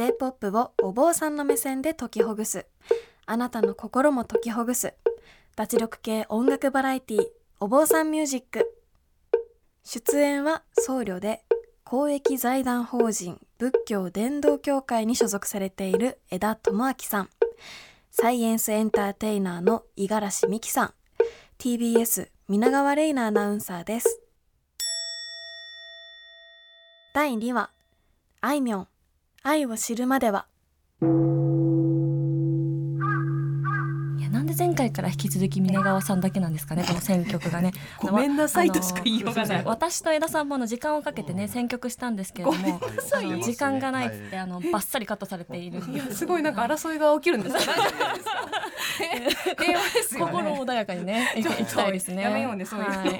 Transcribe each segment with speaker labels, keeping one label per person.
Speaker 1: J-POP をお坊さんの目線で解きほぐす。あなたの心も解きほぐす。脱力系音楽バラエティお坊さんミュージック。出演は僧侶で公益財団法人仏教伝道協会に所属されている枝智明さん。サイエンスエンターテイナーの五十嵐美希さん。TBS 皆川玲奈アナウンサーです。第2話あいみょん。愛を知るまでは。い
Speaker 2: やなんで前回から引き続き皆川さんだけなんですかね この選曲がね。
Speaker 3: ごめんなさいとしか言いようがない。
Speaker 2: 私と江田さんもあの時間をかけてね選曲したんですけれどもあの時間がないってあのバッサリカットされている。
Speaker 3: いやすごいなんか争いが起きるんですか
Speaker 2: 心穏やかにね いきたいですね。
Speaker 3: やめようねそういうの。
Speaker 2: はい。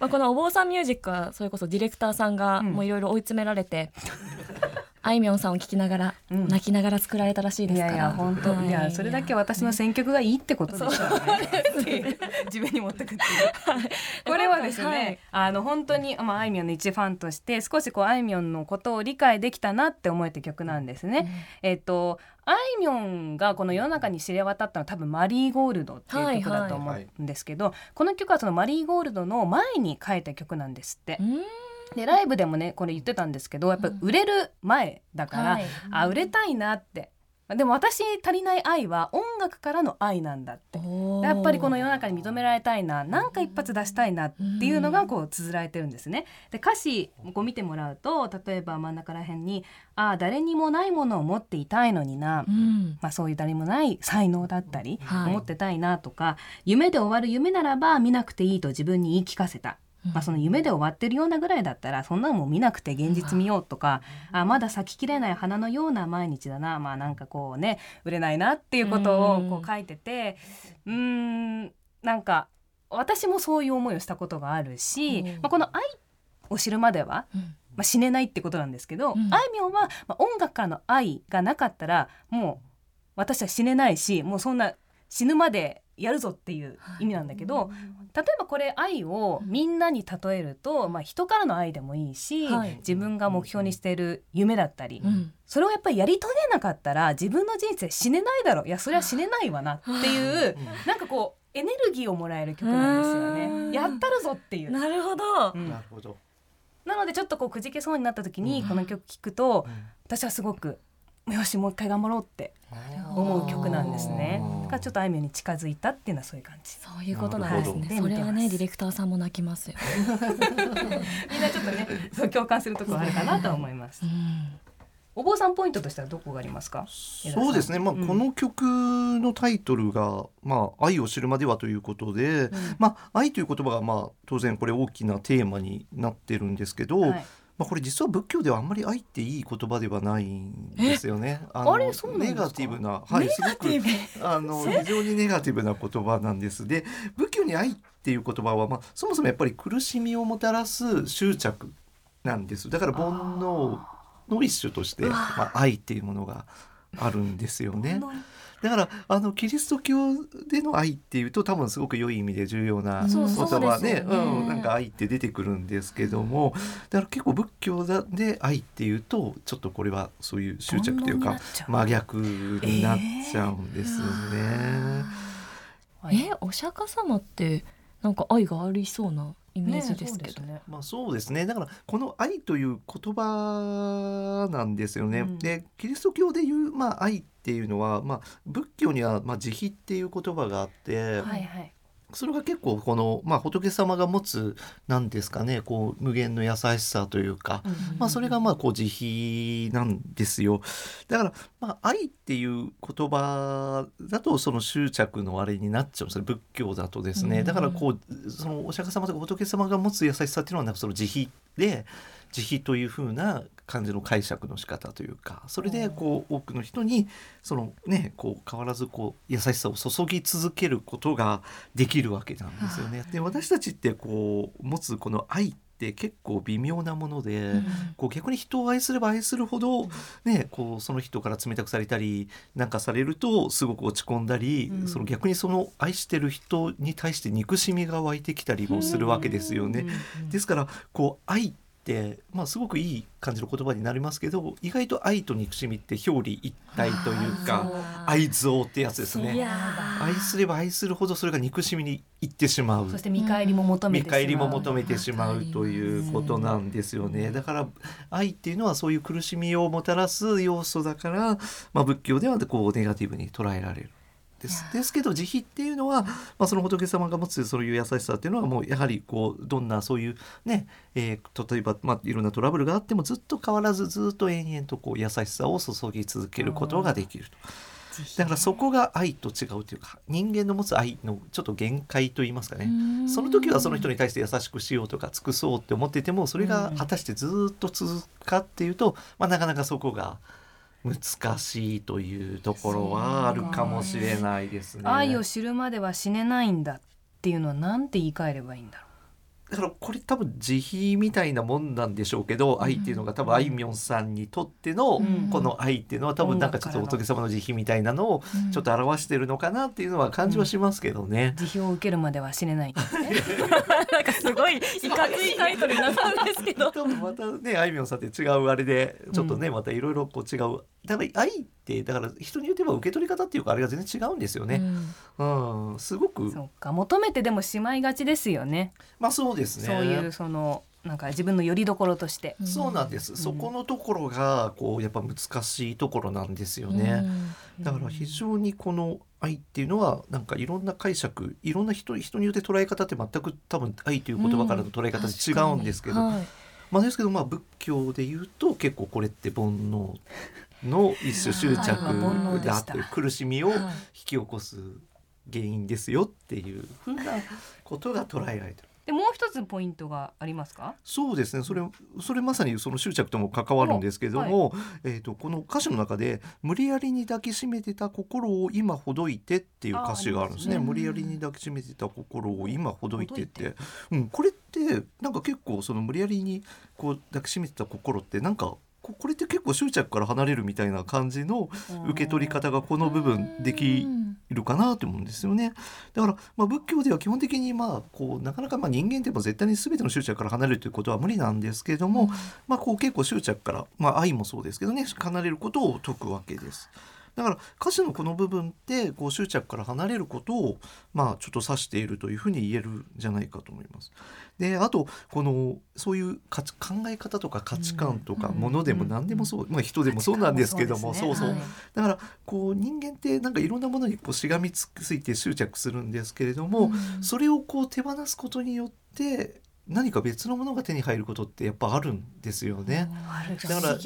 Speaker 2: まあこのお坊さんミュージックはそれこそディレクターさんがもういろいろ追い詰められて、あいみょんさんを聴きながら、
Speaker 3: うん。
Speaker 2: 泣きながら作られたらしいですから。
Speaker 3: いやいや本当、、
Speaker 2: はい。
Speaker 3: やそれだけ私の選曲がいいってことでしょうね。自分に持ってくっていう。これはですね、
Speaker 2: はい
Speaker 3: あの本当にまああいみょんの一ファンとして少しこうあいみょんのことを理解できたなって思えた曲なんですね、えっとあいみょんがこの世の中に知れ渡ったのは多分マリーゴールドっていう曲だと思うんですけど、この曲はそのマリーゴールドの前に書いた曲なんですって。
Speaker 2: う。ん
Speaker 3: でライブでもねこれ言ってたんですけどやっぱ売れる前だから、
Speaker 2: はい。
Speaker 3: あ売れたいなって。でも私足りない愛は音楽からの愛なんだって。やっぱりこの世の中に認められたいななんか一発出したいなっていうのがこう綴られてるんですね。で歌詞こう見てもらうと例えば真ん中ら辺に「ああ誰にもないものを持っていたいのにな」
Speaker 2: うん。
Speaker 3: まあ、そういう誰もない才能だったり、
Speaker 2: はい。
Speaker 3: 思ってたいなとか夢で終わる夢ならば見なくていいと自分に言い聞かせた。まあ、その夢で終わってるようなぐらいだったらそんなのもう見なくて現実見ようとかあまだ咲ききれない花のような毎日だなまあなんかこうね売れないなっていうことをこう書いててうーんなんか私もそういう思いをしたことがあるし、
Speaker 2: うん。
Speaker 3: まあ、この愛を知るまでは
Speaker 2: うん。
Speaker 3: まあ、死ねないってことなんですけど、
Speaker 2: うん。
Speaker 3: あいみょんは、まあ、音楽からの愛がなかったらもう私は死ねないしもうそんな死ぬまでやるぞっていう意味なんだけど、例えばこれ愛をみんなに例えると、まあ、人からの愛でもいいし、
Speaker 2: はい。
Speaker 3: 自分が目標にしている夢だったり、
Speaker 2: うん。
Speaker 3: それをやっぱりやり遂げなかったら自分の人生死ねないだろう。いやそれは死ねないわなっていうなんかこうエネルギーをもらえる曲なんですよ
Speaker 2: うん。
Speaker 3: ね。やったるぞっていう。
Speaker 2: なるほど、
Speaker 3: うん。
Speaker 4: なるほど。
Speaker 3: なのでちょっとこうくじけそうになった時にこの曲聴くと私はすごくよしもう一回頑張ろうって思う曲なんですね。だからちょっとあいみょんに近づいたっていうのはそういう感じ。
Speaker 2: そういうことなんですね。それはねディレクターさんも泣きますよ。
Speaker 3: みんなちょっとねそう共感するところあるかなと思います
Speaker 2: う。ん
Speaker 3: お坊さんポイントとしてはどこがありますか？
Speaker 4: そうですね、まあ
Speaker 3: うん
Speaker 4: この曲のタイトルが「まあ、愛を知るまでは」ということで、まあ、愛という言葉がまあ当然これ大きなテーマになってるんですけど、
Speaker 3: はい
Speaker 4: まあ、これ実は仏教ではあんまり愛っていい言葉ではないんですよね。あ
Speaker 3: れそう
Speaker 4: ネガティブな、はい、すごくあの 非常にネガティブな言葉なんです。で仏教に愛っていう言葉は、まあ、そもそもやっぱり苦しみをもたらす執着なんです。だから煩悩の一種として、まあ、愛っていうものがあるんですよね。だからあのキリスト教での愛っていうと多分すごく良い意味で重要な言葉ね。
Speaker 2: ね
Speaker 4: うん、なんか愛って出てくるんですけども。だから結構仏教だで愛っていうとちょっとこれはそういう執着というか真逆になっちゃうんですよね。
Speaker 2: えお釈迦様ってなんか愛がありそうなイメージですけど。
Speaker 3: ね
Speaker 4: まあそうですねだからこの愛という言葉なんですよね。
Speaker 3: うん
Speaker 4: でキリスト教でいう、まあ、愛っていうのは、まあ、仏教には、まあ、慈悲っていう言葉があって、
Speaker 3: はいはい。
Speaker 4: それが結構この、まあ、仏様が持つなんですかねこう無限の優しさというか、まあ、それがまあこう慈悲なんですよ。だから、まあ、愛っていう言葉だとその執着のあれになっちゃう。んですよ仏教だとですね、
Speaker 2: うん。
Speaker 4: だからこうそのお釈迦様とか仏様が持つ優しさっていうのはなんかその慈悲で慈悲というふうな感じの解釈の仕方というかそれでこう多くの人にそのねこう変わらずこう優しさを注ぎ続けることができるわけなんですよね。で私たちってこう持つこの愛って結構微妙なもので、こう逆に人を愛すれば愛するほど、ね、こうその人から冷たくされたりなんかされるとすごく落ち込んだり、
Speaker 3: うん。
Speaker 4: その逆にその愛してる人に対して憎しみが湧いてきたりもするわけですよね。ですからこう愛って、まあ、すごくいい感じの言葉になりますけど意外と愛と憎しみって表裏一体というか愛憎ってやつです
Speaker 2: い
Speaker 4: ね。愛すれば愛するほどそれが憎しみにいってしまう。
Speaker 3: そして見返りも求め
Speaker 4: 見
Speaker 3: てしまう。
Speaker 4: 返りも求めてしまうということなんですよね。だから愛っていうのはそういう苦しみをもたらす要素だから、まあ、仏教ではこうネガティブに捉えられる。です。ですけど慈悲っていうのは、まあ、その仏様が持つそういう優しさっていうのはもうやはりこうどんなそういうね、えー例えば、まあ、いろんなトラブルがあってもずっと変わらずずっと延々とこう優しさを注ぎ続けることができると。だからそこが愛と違うというか人間の持つ愛のちょっと限界といいますかね。その時はその人に対して優しくしようとか尽くそうって思っていてもそれが果たしてずっと続くかっていうと、まあ、なかなかそこが難しいというところはあるかもしれないですね。
Speaker 3: 愛を知るまでは死ねないんだっていうのは何て言い換えればいいんだろう
Speaker 4: だからこれ多分慈悲みたいなもんなんでしょうけど、愛っていうのが多分あいみょんさんにとっての
Speaker 3: うん。
Speaker 4: この愛っていうのは多分なんかちょっと仏様の慈悲みたいなのをちょっと表してるのかなっていうのは感じはしますけどね。
Speaker 3: う辞表を受けるまでは死ねない。
Speaker 2: なんかすごいいかついタイトルになったんですけど。
Speaker 4: 多分またねあいみょんさんって違うあれでちょっとね、またいろいろこう違う。だから愛ってだから人によっては受け取り方っていうかあれが全然違うんですよね。うん、すごく
Speaker 3: そうか。求めてでもしまいがちですよね。
Speaker 4: まあそうですね。
Speaker 3: そういうそのなんか自分の拠り所として。
Speaker 4: そうなんです、そこのところがこうやっぱ難しいところなんですよね。だから非常にこの愛っていうのはなんかいろんな解釈いろんな人人によって捉え方って全く多分愛という言葉からの捉え方で違うんですけど、
Speaker 2: はい。
Speaker 4: まあですけどまあ仏教で言うと結構これって煩悩の一種執着
Speaker 3: でした。
Speaker 4: だという苦しみを引
Speaker 2: はい。
Speaker 4: き起こす原因ですよっていうふうなことが捉えられてる。
Speaker 3: でもう一つポイントがありますか？
Speaker 4: そうですね。それそれまさにその執着とも関わるんですけども、えー、とこの歌詞の中で「無理やりに抱きしめてた心を今ほどいて」っていう歌詞があるんですね。
Speaker 3: すね。
Speaker 4: 無理やりに抱きしめてた心を今ほどいてって、うん、これってなんか結構その無理やりにこう抱きしめてた心ってなんかここれって結構執着から離れるみたいな感じの受け取り方がこの部分できるかなと思うんですよね。だから、まあ、仏教では基本的にまあこうなかなかまあ人間っても絶対に全ての執着から離れるということは無理なんですけれども、まあ、こう結構執着から、まあ、愛もそうですけどね離れることを説くわけです。だから歌詞のこの部分ってこう執着から離れることをまあちょっと指しているというふうに言えるんじゃないかと思います。であとこのそういう価値考え方とか価値観とかものでも何でもそう、まあ、人でもそうなんですけども、そうそうだからこう人間ってなんかいろんなものにこうしがみついて執着するんですけれども、それをこう手放すことによって何か別のものが手に入ることってやっぱあるんですよね。だから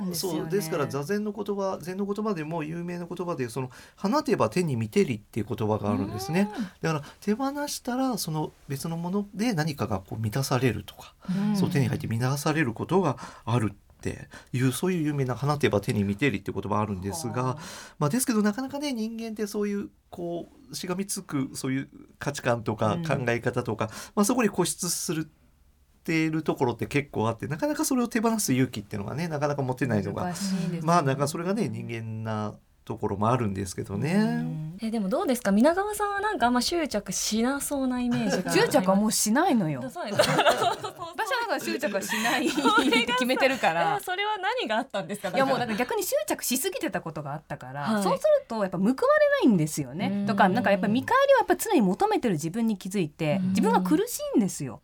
Speaker 3: ね。
Speaker 4: そうですから座禅の言葉禅の言葉でも有名な言葉でその放てば手に見てりっていう言葉があるんですね。だから手放したらその別のもので何かがこう満たされるとか、
Speaker 3: うん。
Speaker 4: そう手に入って満たされることがあるっていうそういう有名な「放てば手に見てり」って言葉あるんですが、まあ、ですけどなかなかね人間ってそういうこうしがみつくそういう価値観とか
Speaker 3: うん。
Speaker 4: 考え方とか、まあ、そこに固執するっているところって結構あってなかなかそれを手放す勇気っていうのがねなかなか持てないのが
Speaker 3: 難しいです
Speaker 4: まあなんかそれがね人間なところもあるんですけどね。
Speaker 3: うん。
Speaker 2: えでもどうですか？皆川さんはなんかあんま執着しなそうなイメージが
Speaker 3: 執着はもうしないのよ。私はなんか執着はしない って決めてるから。
Speaker 2: それは何があったんですか？
Speaker 3: いやもうだから逆に執着しすぎてたことがあったから、
Speaker 2: はい。
Speaker 3: そうするとやっぱ報われないんですよね。
Speaker 2: うん。
Speaker 3: とかなんかやっぱ見返りをやっぱ常に求めてる自分に気づいて
Speaker 2: うん。
Speaker 3: 自分が苦しいんですよ。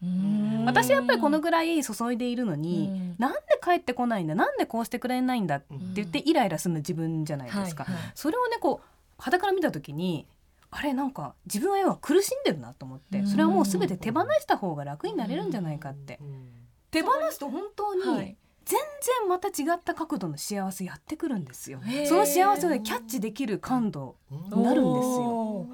Speaker 3: 私はやっぱりこのぐらい注いでいるのに、
Speaker 2: うん。
Speaker 3: なんで帰ってこないんだなんでこうしてくれないんだって言ってイライラするの自分じゃないですか、それをねこう肌から見た時にあれなんか自分は要は苦しんでるなと思ってそれはもう全て手放した方が楽になれるんじゃないかって。手放すと本当に
Speaker 2: はい。
Speaker 3: 全然また違った角度の幸せやってくるんですよ。その幸せをねキャッチできる感度
Speaker 4: うん。
Speaker 3: なるんですよ。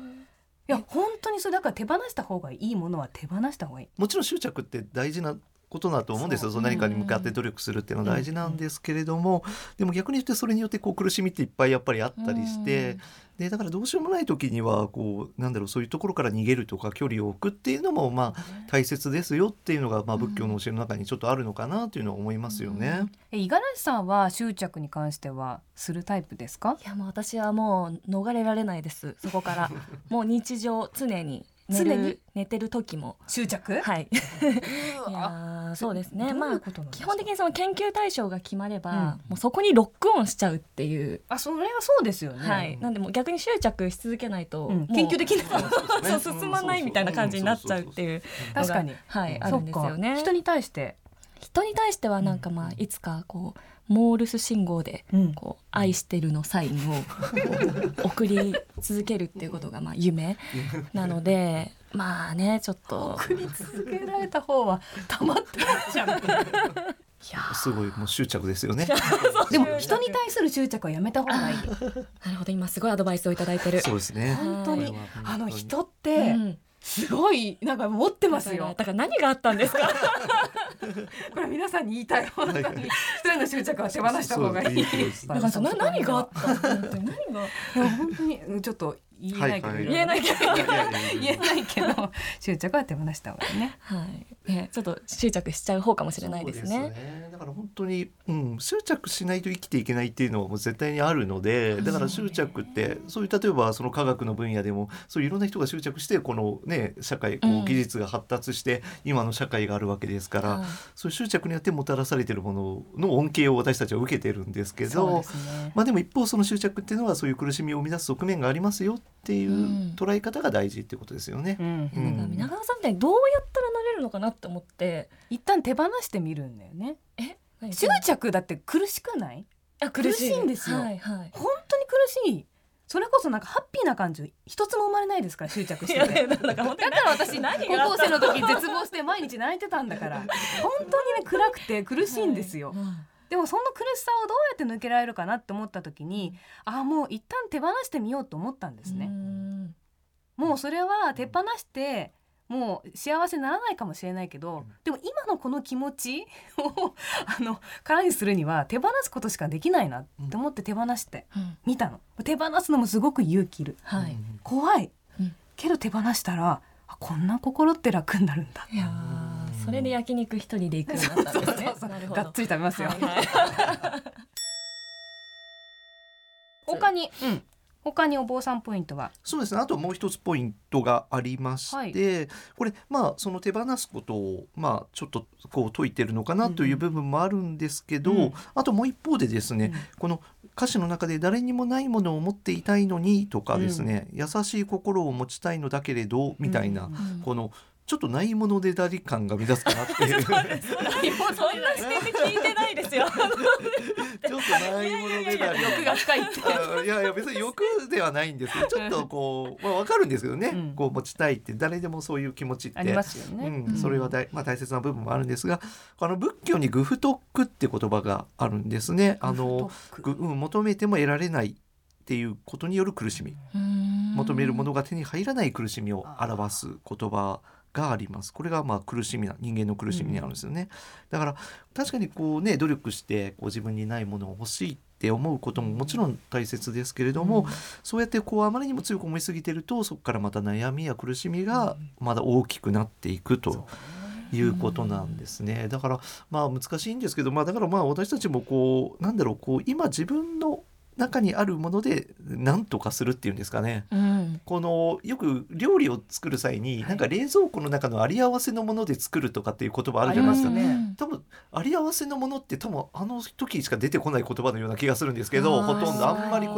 Speaker 3: いや本当にそれだから手放した方がいいものは手放した方がいい。
Speaker 4: もちろん執着って大事なことだと思うんですよ。
Speaker 3: そ
Speaker 4: の何かに向かって努力するっていうのは大事なんですけれども、でも逆に言ってそれによってこう苦しみっていっぱいやっぱりあったりして、
Speaker 2: うん
Speaker 4: でだからどうしようもない時にはこうなんだろうそういうところから逃げるとか距離を置くっていうのもまあ大切ですよっていうのがまあ仏教の教えの中にちょっとあるのかなというのは思いますよね。
Speaker 3: え五十嵐さんは執着に関してはするタイプですか？
Speaker 2: いやもう私はもう逃れられないです。そこから。もう日常常に
Speaker 3: 常に
Speaker 2: 寝てる時も。
Speaker 3: 執着？
Speaker 2: はい。いやそうですね。まあ基本的にその研究対象が決まれば、
Speaker 3: うん。
Speaker 2: もうそこにロックオンしちゃうっていう、
Speaker 3: あそれはそうですよね、
Speaker 2: はい、なんでもう逆に執着し続けないと、
Speaker 3: うん。研究できない。
Speaker 2: そう進まないみたいな感じになっちゃうっていう
Speaker 3: 確かに。
Speaker 2: はい、あるんですよね。
Speaker 3: 人に対して、
Speaker 2: 人に対してはなんかまあいつかこうモールス信号で
Speaker 3: うん。
Speaker 2: こう愛してるのサインを送り続けるっていうことがまあ夢なのでまあねちょっと。
Speaker 3: 送り続けられた方はたまってないじゃん。
Speaker 4: すごいもう執着ですよね。
Speaker 3: でも人に対する執着はやめた方がいい。
Speaker 2: なるほど。今すごいアドバイスをいただいてる。
Speaker 4: そうですね。
Speaker 3: 本当に。あの人っ
Speaker 2: う
Speaker 3: て
Speaker 2: ん
Speaker 3: すごいなんか持ってますよ。
Speaker 2: だから何があったんですか？
Speaker 3: これ皆さんに言いたい。本当に。
Speaker 4: はい。
Speaker 3: 一人の執着は手放した方がいい。
Speaker 2: だからその何があったの？本当に何が？
Speaker 3: いや本当にうんちょっと言えないけど、
Speaker 4: はいはい。
Speaker 2: 言えないけど。
Speaker 3: 言えないけど執着は手放した方がいいね。
Speaker 2: はい、ね、ちょっと執着しちゃう方かもしれないです
Speaker 4: そう
Speaker 2: ね。
Speaker 4: だから本当に、うん、執着しないと生きていけないっていうのはもう絶対にあるのでだから執着ってそういう例えばその科学の分野でもそういういろんな人が執着してこのね社会こ
Speaker 2: うん。
Speaker 4: う技術が発達して今の社会があるわけですから、
Speaker 2: はい。
Speaker 4: そういう執着によってもたらされているものの恩恵を私たちは受けてるんですけど
Speaker 3: ね。
Speaker 4: まあでも一方その執着っていうのはそういう苦しみを生み出す側面がありますよっていう
Speaker 2: うん。
Speaker 4: 捉え方が大事ってことですよね。
Speaker 3: うん。
Speaker 4: うん。
Speaker 2: なんか皆川さんみたいにどうやったらなれるのかなって思って。
Speaker 3: 一旦手放してみるんだよね。
Speaker 2: え、何？
Speaker 3: 執着だって苦しくない？
Speaker 2: あ
Speaker 3: 苦しい。んですよ。
Speaker 2: はいはい。
Speaker 3: 本当に苦しい。それこそなんかハッピーな感情一つも生まれないですから執着してて。だから私
Speaker 2: 何
Speaker 3: 高校生の時絶望して毎日泣いてたんだから。本当にね暗くて苦しいんですよ、
Speaker 2: うん
Speaker 3: でもその苦しさをどうやって抜けられるかなって思った時にああもう一旦手放してみようと思ったんですね、
Speaker 2: うん。
Speaker 3: もうそれは手放してもう幸せにならないかもしれないけど、でも今のこの気持ちを あの空にするには手放すことしかできないなって思って手放して
Speaker 2: うん。
Speaker 3: みたの。手放すのもすごく勇気いる。
Speaker 2: はい。
Speaker 3: 怖い、
Speaker 2: うん。
Speaker 3: けど手放したらあこんな心って楽になるんだ
Speaker 2: いやーそれで焼肉一人で行くようになったんですね。なるほど。
Speaker 3: がっつり食べますよ、
Speaker 2: はいはい。
Speaker 3: 他に、うん、他にお坊さんポイントは？
Speaker 4: そうですね。あともう一つポイントがありまして、これまあその手放すことをまあちょっとこう解いてるのかなという部分もあるんですけど、
Speaker 3: うん。
Speaker 4: あともう一方でですね、
Speaker 3: うん。
Speaker 4: この歌詞の中で誰にもないものを持っていたいのにとかですね、優しい心を持ちたいのだけれどみたいな、
Speaker 3: うん
Speaker 2: うん。
Speaker 4: このちょっとないものでだり感が乱すかなっていう。
Speaker 2: そんな視点で聞いてないですよ。
Speaker 4: ちょっとないものでだり。
Speaker 3: 欲が深いって。
Speaker 4: あいやいや別に欲ではないんですけどちょっとこう、まあ、分かるんですけどね、
Speaker 3: うん。
Speaker 4: こう持ちたいって。誰でもそういう気持ちって。
Speaker 3: ありますよね、
Speaker 4: うん、それは大,、まあ、大切な部分もあるんですがあの仏教にグフトックって言葉があるんですね。あの求めても得られないっていうことによる苦しみ。求めるものが手に入らない苦しみを表す言葉があります。これがまあ苦しみな人間の苦しみにあるんですよね、だから確かにこうね努力してこう自分にないものを欲しいって思うことももちろん大切ですけれども、そうやってこうあまりにも強く思いすぎてるとそこからまた悩みや苦しみがまだ大きくなっていくと。いうことなんですね。だからまあ難しいんですけど、まあだからまあ私たちもこうなんだろうこう今自分の中にあるもので何とかするっていうんですかね。
Speaker 2: うん。
Speaker 4: このよく料理を作る際に、なんか冷蔵庫の中のあり合わせのもので作るとかっていう言葉あるじゃないですか。
Speaker 3: ね
Speaker 2: うん
Speaker 4: 多分あり合わせのものって多分あの時しか出てこない言葉のような気がするんですけどほとんどあんまり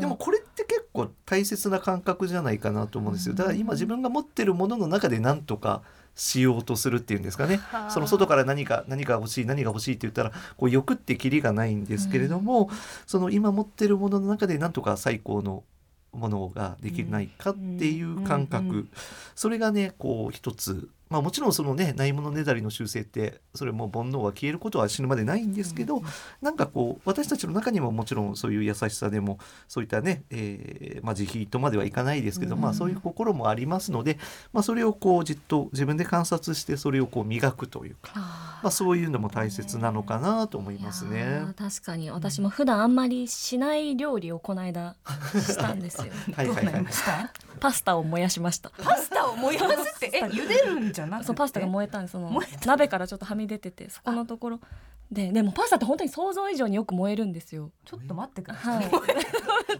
Speaker 4: でもこれって結構大切な感覚じゃないかなと思うんですよ。だから今自分が持ってるものの中で何とかしようとするっていうんですかね。
Speaker 3: はあ。
Speaker 4: その外から何か何か欲しい何が欲しいって言ったらこう欲ってキリがないんですけれども、その今持ってるものの中で何とか最高のものができないかっていう感覚、それがねこう一つ。まあもちろんそのねないものねだりの習性ってそれも煩悩は消えることは死ぬまでないんですけど、なんかこう私たちの中にももちろんそういう優しさでもそういったね、えーまあ、慈悲とまではいかないですけど、
Speaker 3: うん
Speaker 4: まあそういう心もありますので、まあ、それをこうじっと自分で観察してそれをこう磨くというか、まあ、そういうのも大切なのかなと思います
Speaker 2: い
Speaker 4: ね。
Speaker 2: 確かに。私も普段あんまりしない料理をこの間 したんですよ。
Speaker 4: はいはいはい。
Speaker 3: どうなりま。した
Speaker 2: パスタを燃やしました。
Speaker 3: パスタを燃やすって？え茹でるんじゃなくて？
Speaker 2: そうパスタが燃えたんです。その
Speaker 3: 燃
Speaker 2: 鍋からちょっとはみ出ててそこのところででもパスタって本当に想像以上によく燃えるんですよ。
Speaker 3: ちょっと待ってください。
Speaker 2: はい。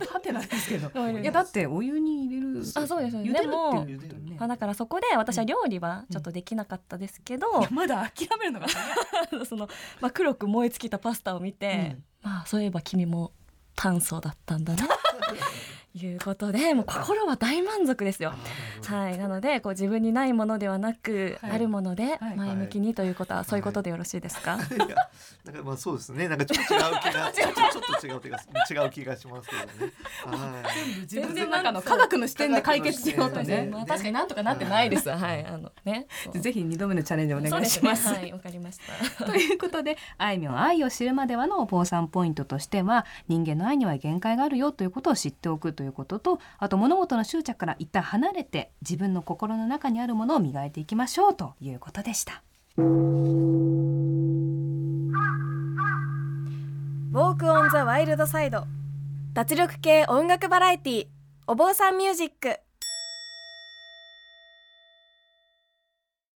Speaker 3: はてなんですけど。いやだってお湯に入れる。
Speaker 2: あそうですそうでも
Speaker 3: ね
Speaker 2: まあ、だからそこで私は料理はちょっとできなかったですけど、
Speaker 3: いやまだ諦めるのが。
Speaker 2: その、まあ、黒く燃え尽きたパスタを見て、
Speaker 3: うん
Speaker 2: まあそういえば君も炭素だったんだないうことでもう心は大満足ですよ。はい、なのでこう自分にないものではなく、
Speaker 3: はい
Speaker 2: あるもので
Speaker 3: はい
Speaker 2: 前向きにということは、そういうことでよろしいですか、
Speaker 4: いやなんかまあそうですねなんかちょっと違う気がちょ ちょっと違う気が違う気がしますけどね。はい。
Speaker 3: 自分の中の科学の視点で解決しようとね。
Speaker 2: まあ、確かになんとかなってないです。はい、あのね。
Speaker 3: ぜひ二度目のチャレンジお願。いします。
Speaker 2: はい、わかりました。
Speaker 3: ということであいみょん愛を知るまではのお坊さんポイントとしては人間の愛には限界があるよということを知っておくといういうこととあと物事の執着から一旦離れて自分の心の中にあるものを磨いていきましょうということでした。
Speaker 1: ウォークオンザワイルドサイド脱力系音楽バラエティお坊さんミュージック